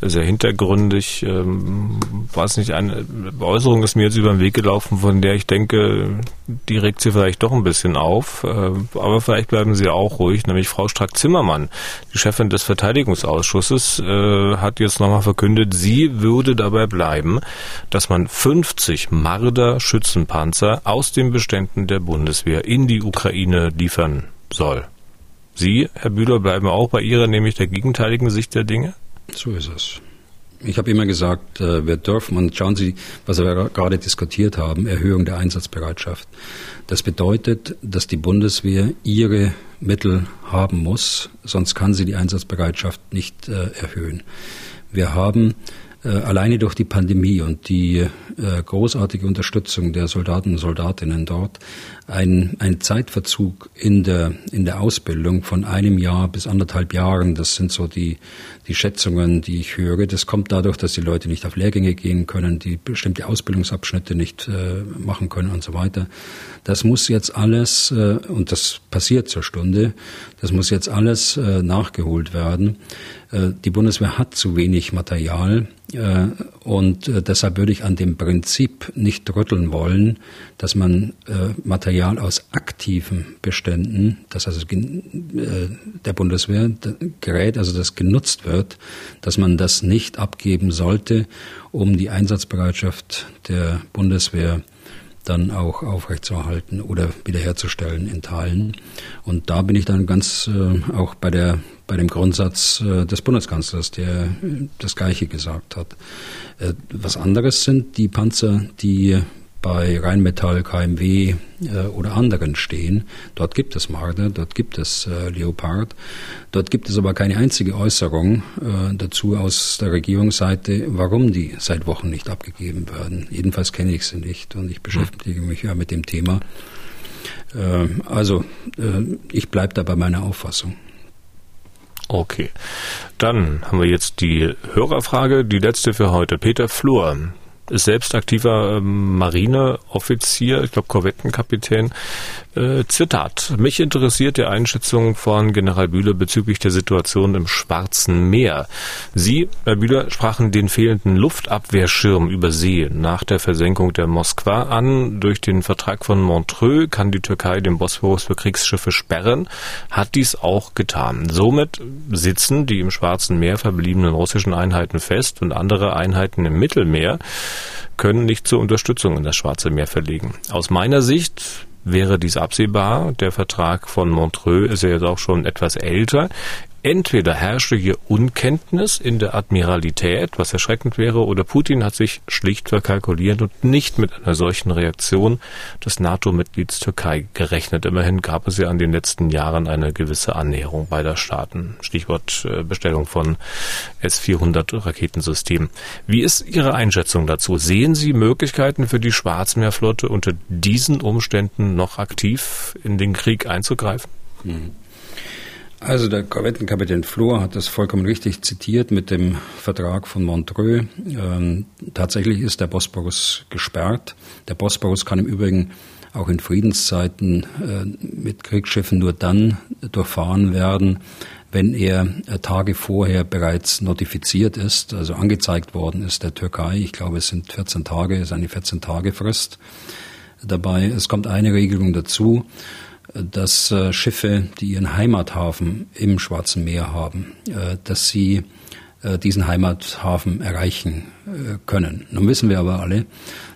sehr hintergründig. Ähm, weiß nicht, eine Äußerung ist mir jetzt über den Weg gelaufen, von der ich denke, die regt sie vielleicht doch ein bisschen auf. Äh, aber vielleicht bleiben Sie auch ruhig, nämlich Frau Strack-Zimmermann, die Chefin des Verteidigungsausschusses, äh, hat jetzt nochmal verkündet, sie würde dabei bleiben, dass man 50 Marder-Schützenpanzer aus den Beständen der Bundeswehr in die Ukraine liefern soll. Sie, Herr Bühler, bleiben auch bei Ihrer, nämlich der gegenteiligen Sicht der Dinge? So ist es. Ich habe immer gesagt, wir dürfen, und schauen Sie, was wir gerade diskutiert haben, Erhöhung der Einsatzbereitschaft. Das bedeutet, dass die Bundeswehr ihre Mittel haben muss, sonst kann sie die Einsatzbereitschaft nicht äh, erhöhen. Wir haben alleine durch die Pandemie und die äh, großartige Unterstützung der Soldaten und Soldatinnen dort ein, ein Zeitverzug in der, in der Ausbildung von einem Jahr bis anderthalb Jahren. Das sind so die, die Schätzungen, die ich höre. Das kommt dadurch, dass die Leute nicht auf Lehrgänge gehen können, die bestimmte Ausbildungsabschnitte nicht äh, machen können und so weiter. Das muss jetzt alles, äh, und das passiert zur Stunde, das muss jetzt alles äh, nachgeholt werden. Äh, die Bundeswehr hat zu wenig Material äh, und äh, deshalb würde ich an dem Prinzip nicht rütteln wollen, dass man Material aus aktiven Beständen, das also der Bundeswehr gerät, also das genutzt wird, dass man das nicht abgeben sollte, um die Einsatzbereitschaft der Bundeswehr dann auch aufrechtzuerhalten oder wiederherzustellen in Teilen. Und da bin ich dann ganz äh, auch bei der bei dem Grundsatz äh, des Bundeskanzlers, der äh, das Gleiche gesagt hat. Äh, was anderes sind die Panzer, die bei Rheinmetall, KMW äh, oder anderen stehen. Dort gibt es Marder, dort gibt es äh, Leopard. Dort gibt es aber keine einzige Äußerung äh, dazu aus der Regierungsseite, warum die seit Wochen nicht abgegeben werden. Jedenfalls kenne ich sie nicht und ich beschäftige mich ja mit dem Thema. Äh, also äh, ich bleibe da bei meiner Auffassung. Okay. Dann haben wir jetzt die Hörerfrage, die letzte für heute. Peter Flur ist selbst aktiver ähm, Marineoffizier, ich glaube Korvettenkapitän. Äh, Zitat. Mich interessiert die Einschätzung von General Bühler bezüglich der Situation im Schwarzen Meer. Sie, Herr Bühler, sprachen den fehlenden Luftabwehrschirm über See nach der Versenkung der Moskwa an. Durch den Vertrag von Montreux kann die Türkei den Bosporus für Kriegsschiffe sperren, hat dies auch getan. Somit sitzen die im Schwarzen Meer verbliebenen russischen Einheiten fest und andere Einheiten im Mittelmeer können nicht zur Unterstützung in das Schwarze Meer verlegen. Aus meiner Sicht wäre dies absehbar. Der Vertrag von Montreux ist ja jetzt auch schon etwas älter. Entweder herrschte hier Unkenntnis in der Admiralität, was erschreckend wäre, oder Putin hat sich schlicht verkalkuliert und nicht mit einer solchen Reaktion des NATO-Mitglieds Türkei gerechnet. Immerhin gab es ja in den letzten Jahren eine gewisse Annäherung beider Staaten. Stichwort äh, Bestellung von S-400 Raketensystemen. Wie ist Ihre Einschätzung dazu? Sehen Sie Möglichkeiten für die Schwarzmeerflotte unter diesen Umständen noch aktiv in den Krieg einzugreifen? Mhm. Also der Korvettenkapitän Flor hat das vollkommen richtig zitiert mit dem Vertrag von Montreux. Ähm, tatsächlich ist der Bosporus gesperrt. Der Bosporus kann im Übrigen auch in Friedenszeiten äh, mit Kriegsschiffen nur dann durchfahren werden, wenn er äh, Tage vorher bereits notifiziert ist, also angezeigt worden ist der Türkei. Ich glaube, es sind 14 Tage, es ist eine 14 Tage Frist dabei. Es kommt eine Regelung dazu dass äh, Schiffe, die ihren Heimathafen im Schwarzen Meer haben, äh, dass sie äh, diesen Heimathafen erreichen können. Nun wissen wir aber alle,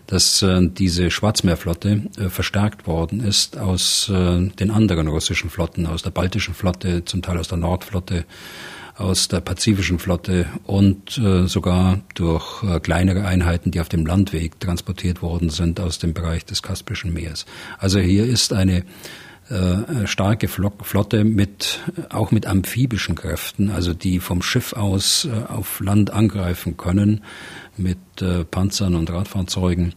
dass diese Schwarzmeerflotte verstärkt worden ist aus den anderen russischen Flotten, aus der baltischen Flotte, zum Teil aus der Nordflotte, aus der pazifischen Flotte und sogar durch kleinere Einheiten, die auf dem Landweg transportiert worden sind aus dem Bereich des Kaspischen Meeres. Also hier ist eine äh, starke Flotte mit auch mit amphibischen Kräften, also die vom Schiff aus äh, auf Land angreifen können mit äh, Panzern und Radfahrzeugen.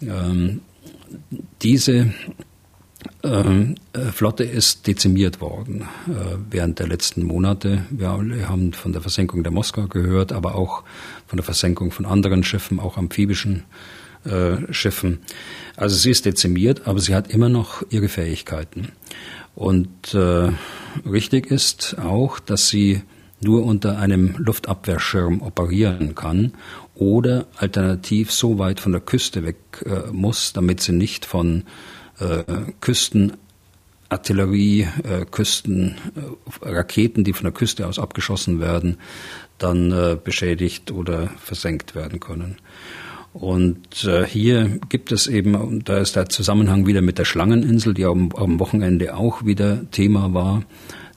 Ähm, diese ähm, Flotte ist dezimiert worden während der letzten Monate. Wir alle haben von der Versenkung der Moskau gehört, aber auch von der Versenkung von anderen Schiffen, auch amphibischen äh, Schiffen. Also sie ist dezimiert, aber sie hat immer noch ihre Fähigkeiten. Und äh, richtig ist auch, dass sie nur unter einem Luftabwehrschirm operieren kann oder alternativ so weit von der Küste weg äh, muss, damit sie nicht von äh, Küstenartillerie, äh, Küsten, äh, die von der Küste aus abgeschossen werden, dann äh, beschädigt oder versenkt werden können. Und äh, hier gibt es eben, da ist der Zusammenhang wieder mit der Schlangeninsel, die am, am Wochenende auch wieder Thema war,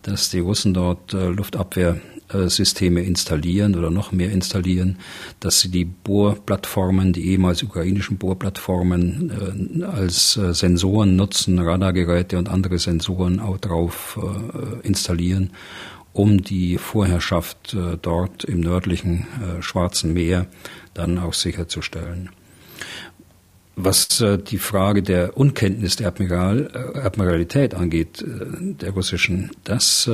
dass die Russen dort äh, Luftabwehrsysteme installieren oder noch mehr installieren, dass sie die Bohrplattformen, die ehemals ukrainischen Bohrplattformen äh, als äh, Sensoren nutzen, Radargeräte und andere Sensoren auch drauf äh, installieren, um die Vorherrschaft äh, dort im nördlichen äh, Schwarzen Meer dann auch sicherzustellen. Was äh, die Frage der Unkenntnis der Admiral, Admiralität angeht, der russischen, das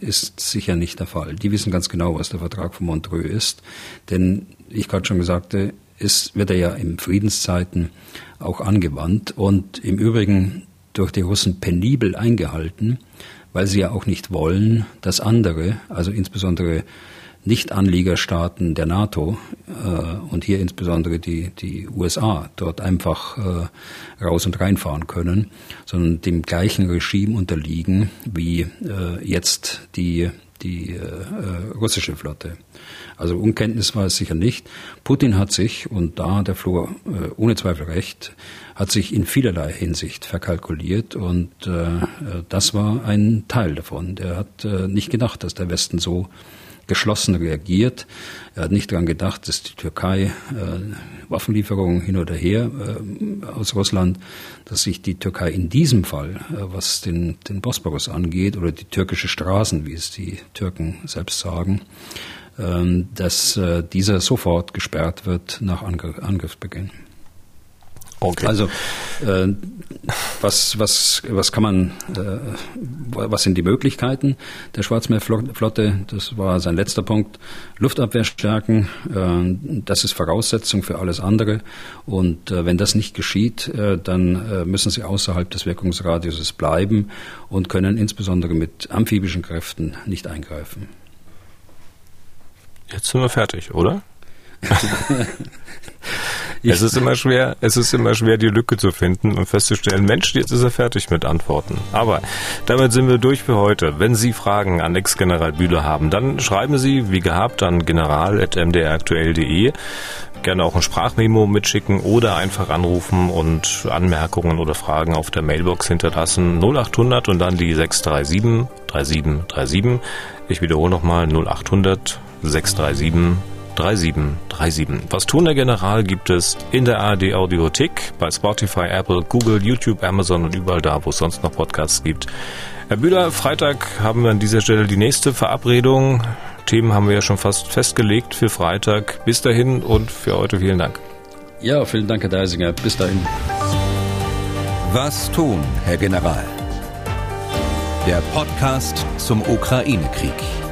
ist sicher nicht der Fall. Die wissen ganz genau, was der Vertrag von Montreux ist. Denn, ich gerade schon gesagt ist, wird er ja in Friedenszeiten auch angewandt und im Übrigen durch die Russen penibel eingehalten, weil sie ja auch nicht wollen, dass andere, also insbesondere nicht-Anliegerstaaten der NATO äh, und hier insbesondere die, die USA dort einfach äh, raus und reinfahren können, sondern dem gleichen Regime unterliegen wie äh, jetzt die, die äh, äh, russische Flotte. Also Unkenntnis war es sicher nicht. Putin hat sich, und da hat der Flo äh, ohne Zweifel recht, hat sich in vielerlei Hinsicht verkalkuliert und äh, das war ein Teil davon. Der hat äh, nicht gedacht, dass der Westen so geschlossen reagiert. Er hat nicht daran gedacht, dass die Türkei äh, Waffenlieferungen hin oder her äh, aus Russland, dass sich die Türkei in diesem Fall, äh, was den, den Bosporus angeht, oder die türkische Straßen, wie es die Türken selbst sagen, dass äh, dieser sofort gesperrt wird nach Angr Angriffsbeginn. Okay. Also äh, was, was, was kann man, äh, was sind die Möglichkeiten der Schwarzmeerflotte? Das war sein letzter Punkt. Luftabwehr stärken, äh, das ist Voraussetzung für alles andere. Und äh, wenn das nicht geschieht, äh, dann müssen sie außerhalb des Wirkungsradiuses bleiben und können insbesondere mit amphibischen Kräften nicht eingreifen. Jetzt sind wir fertig, oder? es ist immer schwer, es ist immer schwer, die Lücke zu finden und festzustellen, Mensch, jetzt ist er fertig mit Antworten. Aber damit sind wir durch für heute. Wenn Sie Fragen an Ex-General Bühler haben, dann schreiben Sie, wie gehabt, an general.mdraktuell.de. gerne auch ein Sprachmemo mitschicken oder einfach anrufen und Anmerkungen oder Fragen auf der Mailbox hinterlassen. 0800 und dann die 637 3737. Ich wiederhole nochmal 0800 637 3737. Was tun der General gibt es in der ARD Audiothek, bei Spotify, Apple, Google, YouTube, Amazon und überall da, wo es sonst noch Podcasts gibt. Herr Bühler, Freitag haben wir an dieser Stelle die nächste Verabredung. Themen haben wir ja schon fast festgelegt für Freitag. Bis dahin und für heute vielen Dank. Ja, vielen Dank, Herr Deisinger. Bis dahin. Was tun, Herr General? Der Podcast zum Ukraine-Krieg.